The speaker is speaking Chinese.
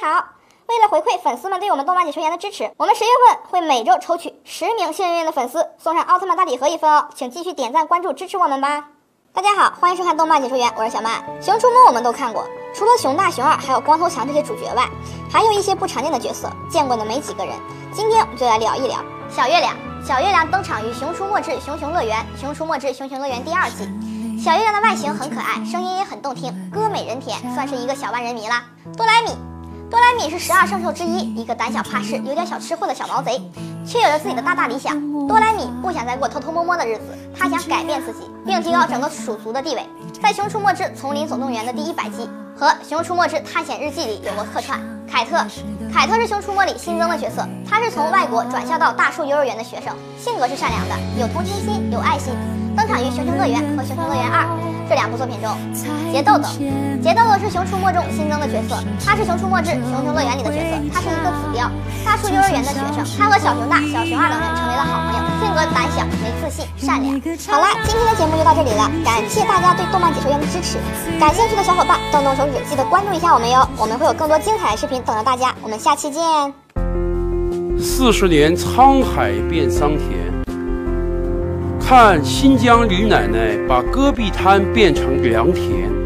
好！为了回馈粉丝们对我们动漫解说员的支持，我们十月份会每周抽取十名幸运的粉丝，送上奥特曼大礼盒一份哦，请继续点赞关注支持我们吧。大家好，欢迎收看动漫解说员，我是小曼。熊出没我们都看过，除了熊大、熊二，还有光头强这些主角外，还有一些不常见的角色，见过的没几个人。今天我们就来聊一聊小月亮。小月亮登场于《熊出没之熊熊乐园》《熊出没之熊熊乐园》第二季。小月亮的外形很可爱，声音也很动听，歌美人甜，算是一个小万人迷啦。多来米，多莱米是十二圣兽之一，一个胆小怕事、有点小吃货的小毛贼，却有着自己的大大理想。多莱米不想再过偷偷摸摸的日子，他想改变自己，并提高整个鼠族的地位。在《熊出没之丛林总动员》的第一百集和《熊出没之探险日记》里有过客串。凯特，凯特是《熊出没》里新增的角色，他是从外国转校到大树幼儿园的学生，性格是善良的，有同情心，有爱心。登场于《熊熊乐园》和《熊熊乐园二》这两部作品中。杰豆豆，杰豆豆是《熊出没》中新增的角色，他是《熊出没之熊熊乐园》里的角色，他是一个子雕，大树幼儿园的学生。他和小熊大、小熊二等人成为了好胆小、没自信、善良。好了，今天的节目就到这里了，感谢大家对动漫解说员的支持。感兴趣的小伙伴动动手指，记得关注一下我们哟，我们会有更多精彩的视频等着大家。我们下期见。四十年沧海变桑田。看新疆李奶奶把戈壁滩变成良田。